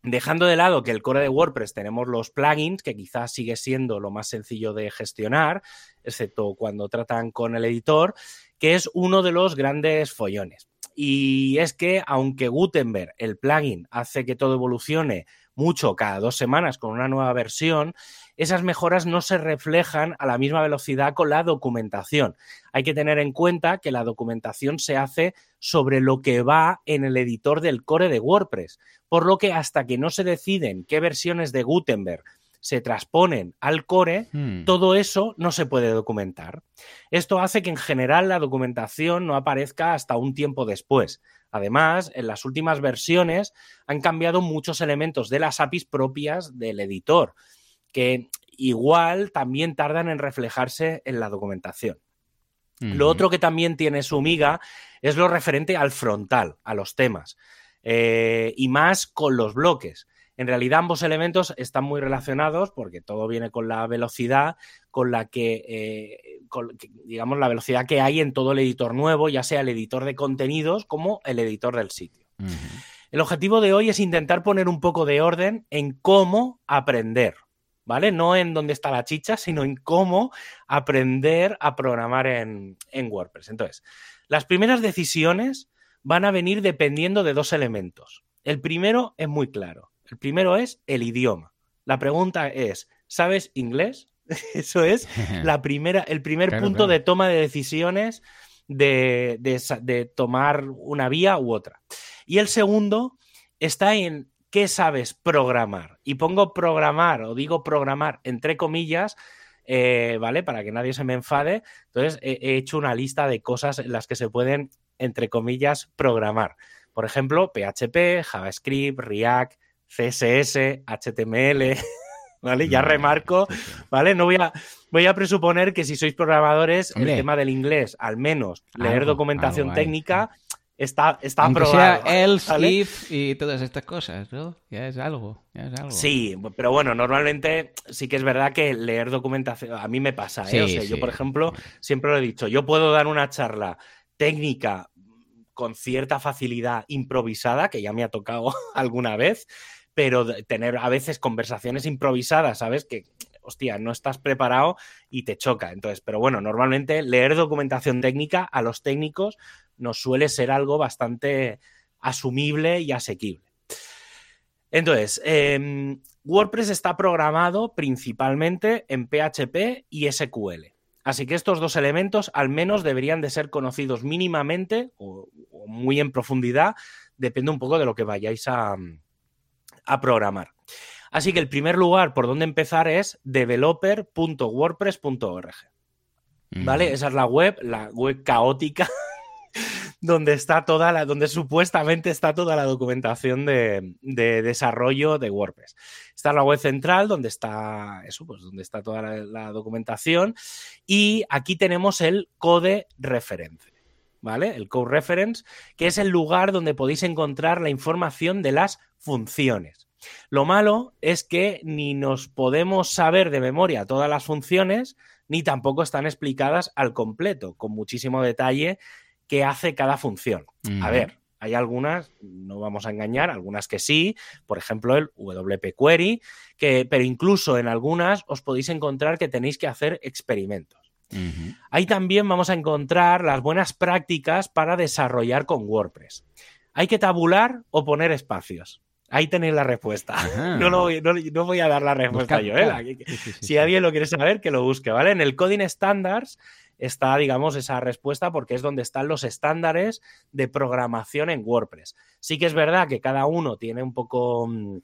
Dejando de lado que el core de WordPress tenemos los plugins, que quizás sigue siendo lo más sencillo de gestionar, excepto cuando tratan con el editor, que es uno de los grandes follones. Y es que aunque Gutenberg, el plugin, hace que todo evolucione mucho cada dos semanas con una nueva versión, esas mejoras no se reflejan a la misma velocidad con la documentación. Hay que tener en cuenta que la documentación se hace sobre lo que va en el editor del core de WordPress, por lo que hasta que no se deciden qué versiones de Gutenberg se transponen al core, hmm. todo eso no se puede documentar. Esto hace que en general la documentación no aparezca hasta un tiempo después. Además, en las últimas versiones han cambiado muchos elementos de las APIs propias del editor, que igual también tardan en reflejarse en la documentación. Lo otro que también tiene su miga es lo referente al frontal, a los temas, eh, y más con los bloques. En realidad ambos elementos están muy relacionados porque todo viene con la velocidad con la que, eh, digamos, la velocidad que hay en todo el editor nuevo, ya sea el editor de contenidos como el editor del sitio. El objetivo de hoy es intentar poner un poco de orden en cómo aprender, ¿vale? No en dónde está la chicha, sino en cómo aprender a programar en, en WordPress. Entonces, las primeras decisiones van a venir dependiendo de dos elementos. El primero es muy claro el primero es el idioma. La pregunta es, ¿sabes inglés? Eso es la primera, el primer punto de toma de decisiones de, de, tomar una vía u otra. Y el segundo está en qué sabes programar. Y pongo programar o digo programar entre comillas, eh, ¿vale? Para que nadie se me enfade. Entonces he, hecho una lista de cosas en las que se pueden, entre comillas, programar. Por ejemplo, PHP, JavaScript, React, CSS, HTML, ¿vale? Ya remarco, ¿vale? No voy a, voy a presuponer que si sois programadores, el tema del inglés, al menos leer documentación técnica, está, está aprobado. Sea else, if y todas estas cosas, ¿no? Ya es algo, ya es algo. Sí, pero bueno, normalmente sí que es verdad que leer documentación, a mí me pasa, ¿eh? o sea, yo, por ejemplo, siempre lo he dicho, yo puedo dar una charla técnica con cierta facilidad improvisada, que ya me ha tocado alguna vez, pero tener a veces conversaciones improvisadas, ¿sabes? Que, hostia, no estás preparado y te choca. Entonces, pero bueno, normalmente leer documentación técnica a los técnicos nos suele ser algo bastante asumible y asequible. Entonces, em, WordPress está programado principalmente en PHP y SQL. Así que estos dos elementos al menos deberían de ser conocidos mínimamente o muy en profundidad, depende un poco de lo que vayáis a, a programar. Así que el primer lugar por donde empezar es developer.wordpress.org. ¿Vale? Esa es la web, la web caótica, donde está toda la, donde supuestamente está toda la documentación de, desarrollo de WordPress. Está la web central, donde está eso, pues donde está toda la, documentación. Y aquí tenemos el code reference. ¿Vale? El code reference, que es el lugar donde podéis encontrar la información de las funciones. Lo malo es que ni nos podemos saber de memoria todas las funciones, ni tampoco están explicadas al completo, con muchísimo detalle qué hace cada función. A ver, hay algunas, no vamos a engañar, algunas que sí, por ejemplo el WP Query, que, pero incluso en algunas os podéis encontrar que tenéis que hacer experimentos. Ahí también vamos a encontrar las buenas prácticas para desarrollar con WordPress. Hay que tabular o poner espacios. Ahí tenéis la respuesta. No, voy a dar la respuesta yo. ¿eh? si alguien lo quiere saber, que lo busque, ¿vale? En el Coding Standards está, digamos, esa respuesta porque es donde están los estándares de programación en WordPress. Sí que es verdad que cada uno tiene un poco... Mm,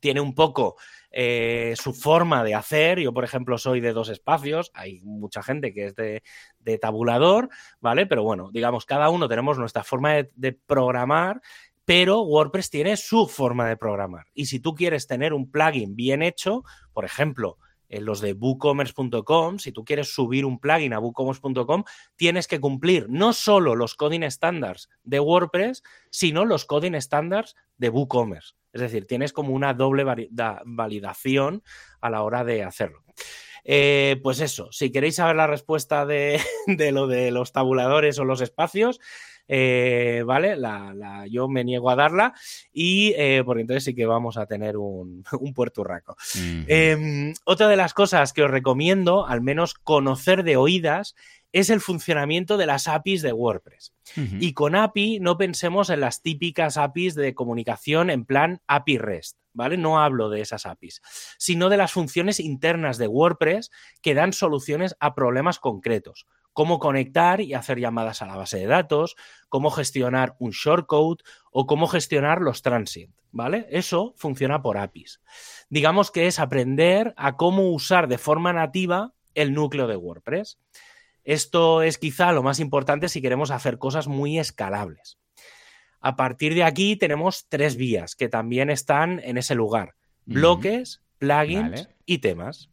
tiene un poco eh, su forma de hacer. Yo, por ejemplo, soy de dos espacios. Hay mucha gente que es de, tabulador, ¿vale? Pero bueno, digamos, cada uno tenemos nuestra forma de programar pero WordPress tiene su forma de programar. Y si tú quieres tener un plugin bien hecho, por ejemplo, en los de WooCommerce.com, si tú quieres subir un plugin a WooCommerce.com, tienes que cumplir no solo los coding standards de WordPress, sino los coding standards de WooCommerce. Es decir, tienes como una doble validación a la hora de hacerlo. Eh, pues eso, si queréis saber la respuesta de, de, lo de los tabuladores o los espacios, eh, ¿vale? La, yo me niego a darla y eh, porque entonces sí que vamos a tener un, un puerturraco. Em, otra de las cosas que os recomiendo, al menos conocer de oídas, es el funcionamiento de las APIs de WordPress. Y con API no pensemos en las típicas APIs de comunicación en plan API REST, ¿vale? No hablo de esas APIs, sino de las funciones internas de WordPress que dan soluciones a problemas concretos. Cómo conectar y hacer llamadas a la base de datos, cómo gestionar un shortcode o cómo gestionar los transient, ¿vale? Eso funciona por APIs. Digamos que es aprender a cómo usar de forma nativa el núcleo de WordPress. Esto es quizá lo más importante si queremos hacer cosas muy escalables. A partir de aquí tenemos tres vías que también están en ese lugar. Bloques, plugins y temas.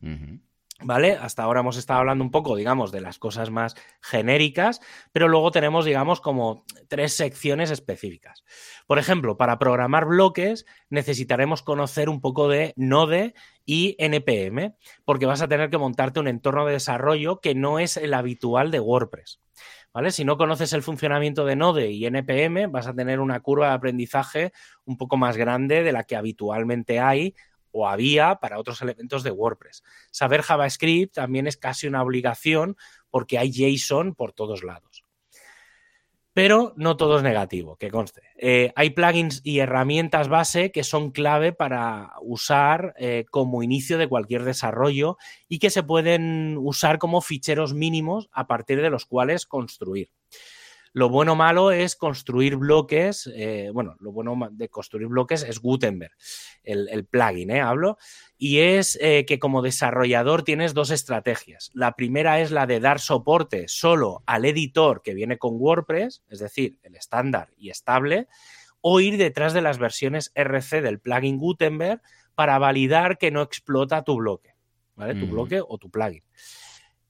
¿Vale? Hasta ahora hemos estado hablando un poco, digamos, de las cosas más genéricas, pero luego tenemos, digamos, como tres secciones específicas. Por ejemplo, para programar bloques necesitaremos conocer un poco de Node y NPM, porque vas a tener que montarte un entorno de desarrollo que no es el habitual de WordPress. ¿Vale? Si no conoces el funcionamiento de Node y NPM, vas a tener una curva de aprendizaje un poco más grande de la que habitualmente hay o había para otros elementos de WordPress. Saber JavaScript también es casi una obligación porque hay JSON por todos lados. Pero no todo es negativo, que conste. Eh, hay plugins y herramientas base que son clave para usar eh, como inicio de cualquier desarrollo y que se pueden usar como ficheros mínimos a partir de los cuales construir. Lo bueno o malo es construir bloques. Eh, bueno, lo bueno de construir bloques es Gutenberg, el, plugin, ¿eh? Hablo. Y es eh, que como desarrollador tienes dos estrategias. La primera es la de dar soporte solo al editor que viene con WordPress, es decir, el estándar y estable, o ir detrás de las versiones RC del plugin Gutenberg para validar que no explota tu bloque, ¿vale? Tu bloque o tu plugin.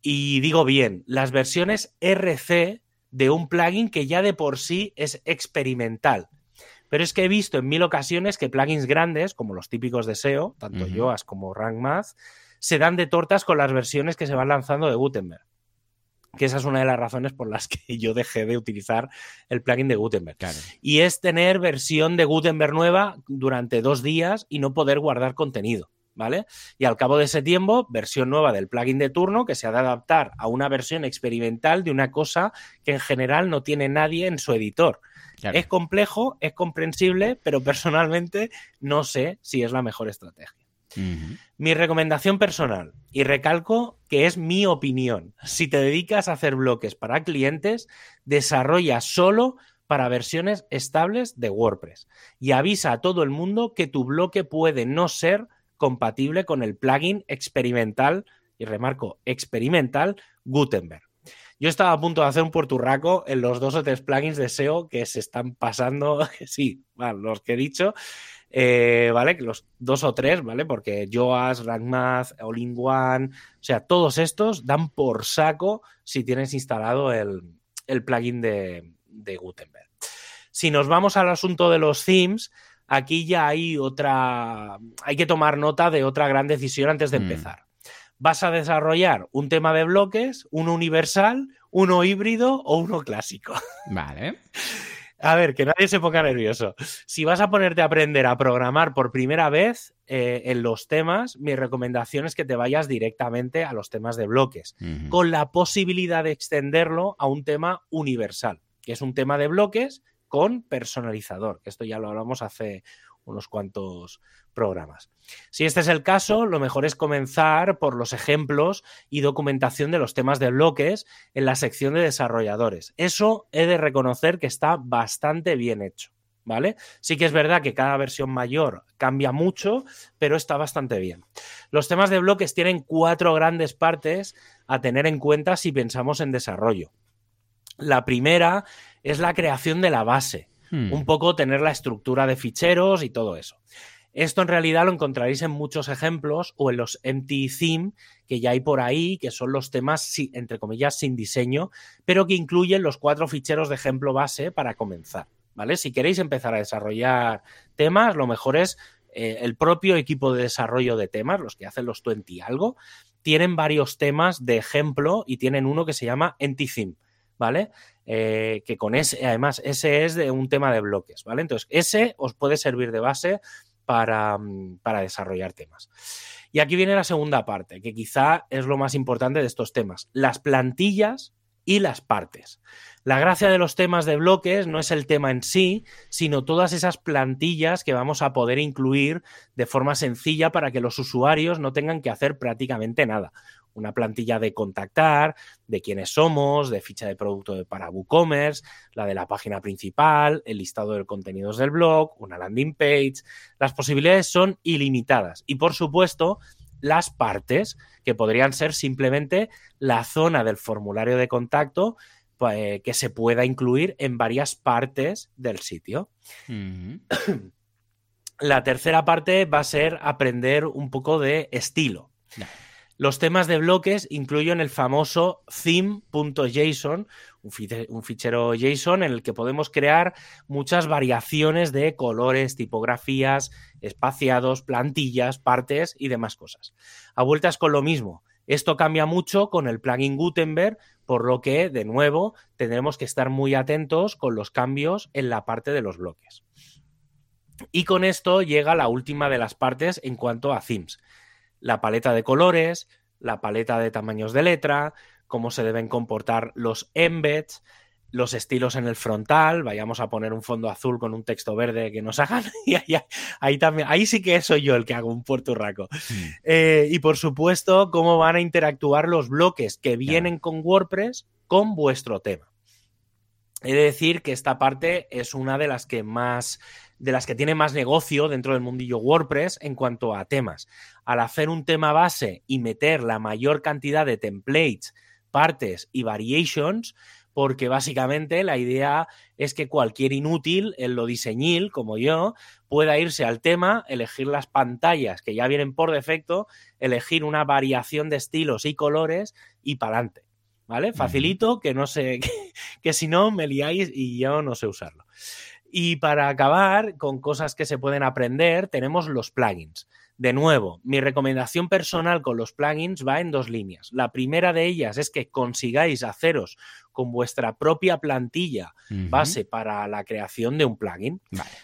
Y digo bien, las versiones RC de un plugin que ya de por sí es experimental. Pero es que he visto en mil ocasiones que plugins grandes, como los típicos de SEO, tanto Yoast como RankMath, se dan de tortas con las versiones que se van lanzando de Gutenberg. Que esa es una de las razones por las que yo dejé de utilizar el plugin de Gutenberg. Y es tener versión de Gutenberg nueva durante dos días y no poder guardar contenido. ¿Vale? Y al cabo de ese tiempo, versión nueva del plugin de turno que se ha de adaptar a una versión experimental de una cosa que en general no tiene nadie en su editor. Es complejo, es comprensible, pero personalmente no sé si es la mejor estrategia. Mi recomendación personal, y recalco que es mi opinión, si te dedicas a hacer bloques para clientes, desarrolla solo para versiones estables de WordPress y avisa a todo el mundo que tu bloque puede no ser compatible con el plugin experimental, y remarco, experimental Gutenberg. Yo estaba a punto de hacer un puerturraco en los dos o tres plugins de SEO que se están pasando, sí, los que he dicho, eh, ¿vale? Los dos o tres, ¿vale? Porque Yoast, RankMath, All-in-One, o sea, todos estos dan por saco si tienes instalado el, plugin de, de Gutenberg. Si nos vamos al asunto de los themes, aquí ya hay otra, hay que tomar nota de otra gran decisión antes de mm. empezar. Vas a desarrollar un tema de bloques, uno universal, uno híbrido o uno clásico. Vale. A ver, que nadie se ponga nervioso. Si vas a ponerte a aprender a programar por primera vez eh, en los temas, mi recomendación es que te vayas directamente a los temas de bloques, con la posibilidad de extenderlo a un tema universal, que es un tema de bloques con personalizador, esto ya lo hablamos hace unos cuantos programas. Si este es el caso, lo mejor es comenzar por los ejemplos y documentación de los temas de bloques en la sección de desarrolladores. Eso he de reconocer que está bastante bien hecho. ¿Vale? Sí que es verdad que cada versión mayor cambia mucho, pero está bastante bien. Los temas de bloques tienen cuatro grandes partes a tener en cuenta si pensamos en desarrollo. La primera es la creación de la base, hmm. un poco tener la estructura de ficheros y todo eso. Esto en realidad lo encontraréis en muchos ejemplos o en los empty theme que ya hay por ahí, que son los temas, entre comillas, sin diseño, pero que incluyen los cuatro ficheros de ejemplo base para comenzar. ¿Vale? Si queréis empezar a desarrollar temas, lo mejor es eh, el propio equipo de desarrollo de temas, los que hacen los 20 algo, tienen varios temas de ejemplo y tienen uno que se llama Empty Theme. ¿vale? Eh, que con ese, además, ese es de un tema de bloques, ¿vale? Entonces, ese os puede servir de base para, mm, para desarrollar temas. Y aquí viene la segunda parte, que quizá es lo más importante de estos temas, las plantillas y las partes. La gracia de los temas de bloques no es el tema en sí, sino todas esas plantillas que vamos a poder incluir de forma sencilla para que los usuarios no tengan que hacer prácticamente nada una plantilla de contactar, de quiénes somos, de ficha de producto para WooCommerce, la de la página principal, el listado de contenidos del blog, una landing page. Las posibilidades son ilimitadas y, por supuesto, las partes, que podrían ser simplemente la zona del formulario de contacto pues, que se pueda incluir en varias partes del sitio. La tercera parte va a ser aprender un poco de estilo. Los temas de bloques incluyen el famoso theme.json, un fichero JSON en el que podemos crear muchas variaciones de colores, tipografías, espaciados, plantillas, partes y demás cosas. A vueltas con lo mismo. Esto cambia mucho con el plugin Gutenberg, por lo que, de nuevo, tendremos que estar muy atentos con los cambios en la parte de los bloques. Y con esto llega la última de las partes en cuanto a themes la paleta de colores, la paleta de tamaños de letra, cómo se deben comportar los embeds, los estilos en el frontal, vayamos a poner un fondo azul con un texto verde que nos hagan, y ahí, también, ahí sí que soy yo el que hago un puerturraco. Eh, y por supuesto, cómo van a interactuar los bloques que vienen con WordPress con vuestro tema. He de decir que esta parte es una de las que más de las que tiene más negocio dentro del mundillo WordPress en cuanto a temas. Al hacer un tema base y meter la mayor cantidad de templates, partes y variations, porque básicamente la idea es que cualquier inútil en lo diseñil, como yo, pueda irse al tema, elegir las pantallas que ya vienen por defecto, elegir una variación de estilos y colores y para adelante. ¿Vale? Facilito, que no sé, que si no me liáis y yo no sé usarlo. Y para acabar con cosas que se pueden aprender, tenemos los plugins. De nuevo, mi recomendación personal con los plugins va en dos líneas. La primera de ellas es que consigáis haceros con vuestra propia plantilla base para la creación de un plugin.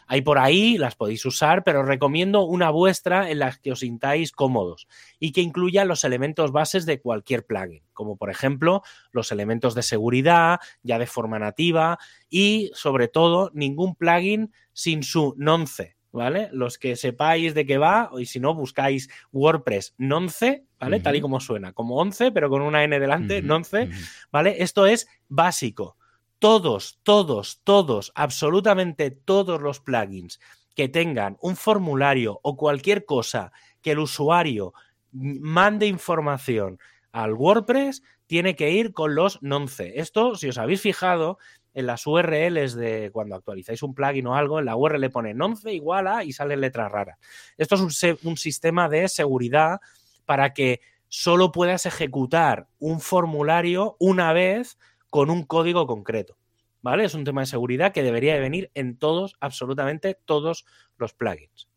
Hay por ahí, las podéis usar, pero recomiendo una vuestra en la que os sintáis cómodos y que incluya los elementos bases de cualquier plugin, como por ejemplo los elementos de seguridad ya de forma nativa y sobre todo ningún plugin sin su nonce ¿vale? Los que sepáis de qué va, y si no, buscáis WordPress nonce, ¿vale? Tal y como suena, como 11, pero con una N delante, nonce, ¿vale? Esto es básico. Todos, todos, todos, absolutamente todos los plugins que tengan un formulario o cualquier cosa que el usuario mande información al WordPress, tiene que ir con los nonce. Esto, si os habéis fijado, en las URLs de cuando actualizáis un plugin o algo, en la URL le pone 11 igual a y sale letra rara. Esto es un, sistema de seguridad para que solo puedas ejecutar un formulario una vez con un código concreto. ¿Vale? Es un tema de seguridad que debería de venir en todos, absolutamente todos los plugins.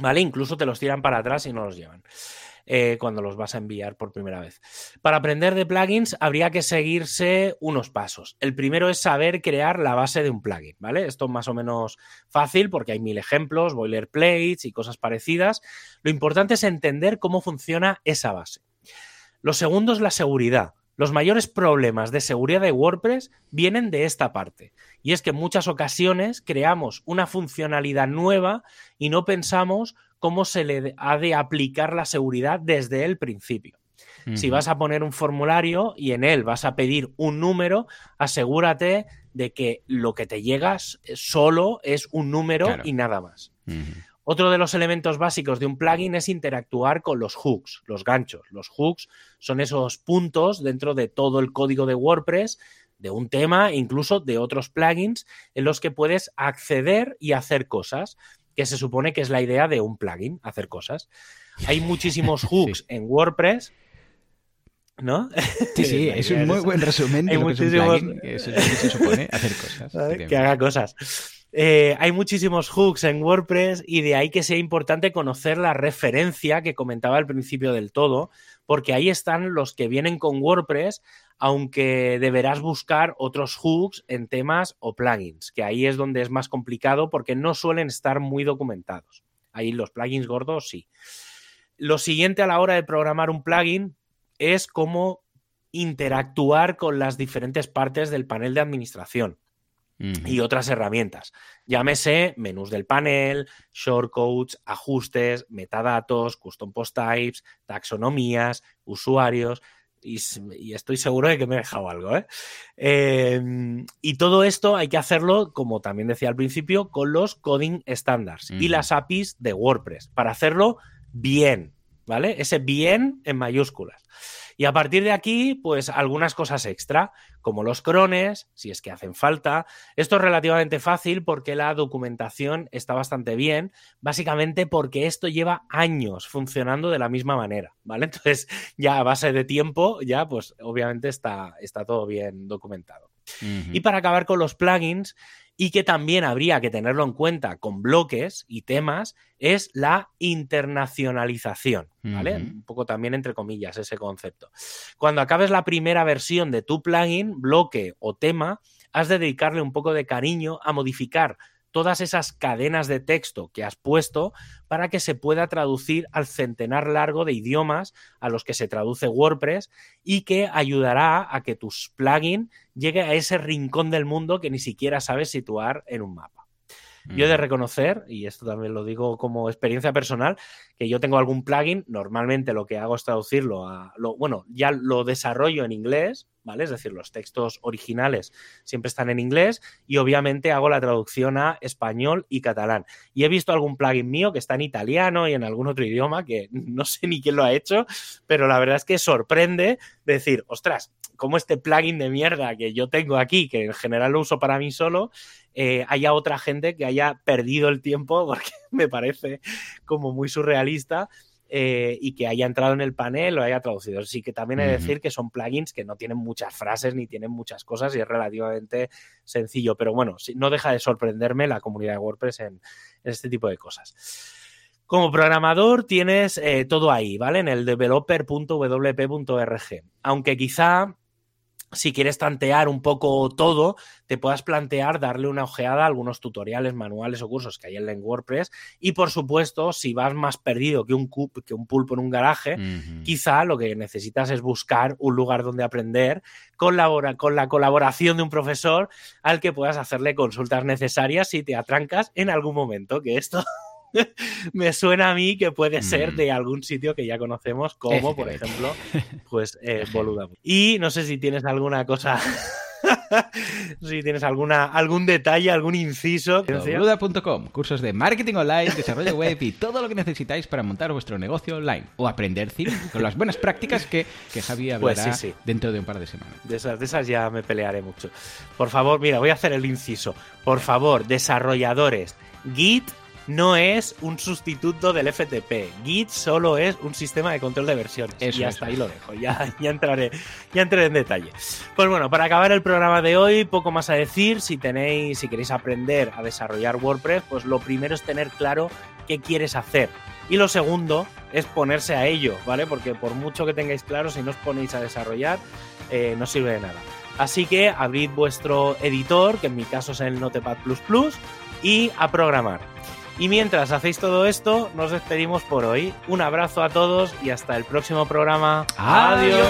¿Vale? Incluso te los tiran para atrás y no los llevan. Eh, cuando los vas a enviar por primera vez. Para aprender de plugins habría que seguirse unos pasos. El primero es saber crear la base de un plugin, ¿vale? Esto es más o menos fácil porque hay mil ejemplos, boilerplates y cosas parecidas. Lo importante es entender cómo funciona esa base. Lo segundo es la seguridad. Los mayores problemas de seguridad de WordPress vienen de esta parte. Y es que en muchas ocasiones creamos una funcionalidad nueva y no pensamos cómo se le ha de aplicar la seguridad desde el principio. Si vas a poner un formulario y en él vas a pedir un número, asegúrate de que lo que te llega solo es un número y nada más. Otro de los elementos básicos de un plugin es interactuar con los hooks, los ganchos. Los hooks son esos puntos dentro de todo el código de WordPress, de un tema, incluso de otros plugins, en los que puedes acceder y hacer cosas que se supone que es la idea de un plugin, hacer cosas. Hay muchísimos hooks en WordPress. ¿No? Sí, sí, es un muy buen resumen de lo que es un plugin, que se supone hacer cosas. Que haga cosas. Eh, hay muchísimos hooks en WordPress y de ahí que sea importante conocer la referencia que comentaba al principio del todo, porque ahí están los que vienen con WordPress aunque deberás buscar otros hooks en temas o plugins, que ahí es donde es más complicado porque no suelen estar muy documentados. Ahí los plugins gordos sí. Lo siguiente a la hora de programar un plugin es cómo interactuar con las diferentes partes del panel de administración y otras herramientas. Llámese menús del panel, shortcodes, ajustes, metadatos, custom post types, taxonomías, usuarios. Y, estoy seguro de que me he dejado algo. ¿eh? Em, y todo esto hay que hacerlo, como también decía al principio, con los coding standards y las APIs de WordPress para hacerlo bien, ¿vale? Ese bien en mayúsculas. Y a partir de aquí, pues algunas cosas extra, como los crones, si es que hacen falta. Esto es relativamente fácil porque la documentación está bastante bien, básicamente porque esto lleva años funcionando de la misma manera, ¿vale? Entonces, ya a base de tiempo, ya pues obviamente está, está todo bien documentado. Y para acabar con los plugins, y que también habría que tenerlo en cuenta con bloques y temas, es la internacionalización, ¿vale? Un poco también entre comillas ese concepto. Cuando acabes la primera versión de tu plugin, bloque o tema, has de dedicarle un poco de cariño a modificar todas esas cadenas de texto que has puesto para que se pueda traducir al centenar largo de idiomas a los que se traduce WordPress y que ayudará a que tus plugin llegue a ese rincón del mundo que ni siquiera sabes situar en un mapa. Yo he de reconocer, y esto también lo digo como experiencia personal, que yo tengo algún plugin, normalmente lo que hago es traducirlo a, lo, bueno, ya lo desarrollo en inglés, ¿vale? Es decir, los textos originales siempre están en inglés y obviamente hago la traducción a español y catalán. Y he visto algún plugin mío que está en italiano y en algún otro idioma que no sé ni quién lo ha hecho, pero la verdad es que sorprende decir, ostras, como este plugin de mierda que yo tengo aquí, que en general lo uso para mí solo, eh, haya otra gente que haya perdido el tiempo, porque me parece como muy surrealista. Eh, y que haya entrado en el panel o haya traducido. Así que también he de decir que son plugins que no tienen muchas frases ni tienen muchas cosas y es relativamente sencillo. Pero bueno, no deja de sorprenderme la comunidad de WordPress en, este tipo de cosas. Como programador tienes eh, todo ahí, ¿vale? En el developer.wp.org. Aunque quizá si quieres tantear un poco todo, te puedas plantear darle una ojeada a algunos tutoriales, manuales o cursos que hay en WordPress. Y por supuesto, si vas más perdido que un, que un pulpo en un garaje, quizá lo que necesitas es buscar un lugar donde aprender con la colaboración de un profesor al que puedas hacerle consultas necesarias si te atrancas en algún momento, que esto me suena a mí que puede ser mm. de algún sitio que ya conocemos, como por ejemplo, pues eh, Boluda. Y no sé si tienes alguna cosa. si tienes alguna, algún detalle, algún inciso. Boluda.com, cursos de marketing online, desarrollo web y todo lo que necesitáis para montar vuestro negocio online o aprender cine con las buenas prácticas que, que Javi pues hablará dentro de un par de semanas. De esas, de esas ya me pelearé mucho. Por favor, mira, voy a hacer el inciso. Por favor, desarrolladores, Git no es un sustituto del FTP. Git solo es un sistema de control de versiones. y hasta ahí lo dejo. Ya, ya, entraré, ya entraré en detalle. Pues bueno, para acabar el programa de hoy, poco más a decir. Si tenéis, si queréis aprender a desarrollar WordPress, pues lo primero es tener claro qué quieres hacer. Y lo segundo es ponerse a ello, ¿vale? Porque por mucho que tengáis claro, si no os ponéis a desarrollar, eh, no sirve de nada. Así que abrid vuestro editor, que en mi caso es el Notepad y a programar. Y mientras hacéis todo esto, nos despedimos por hoy. Un abrazo a todos y hasta el próximo programa. Adiós.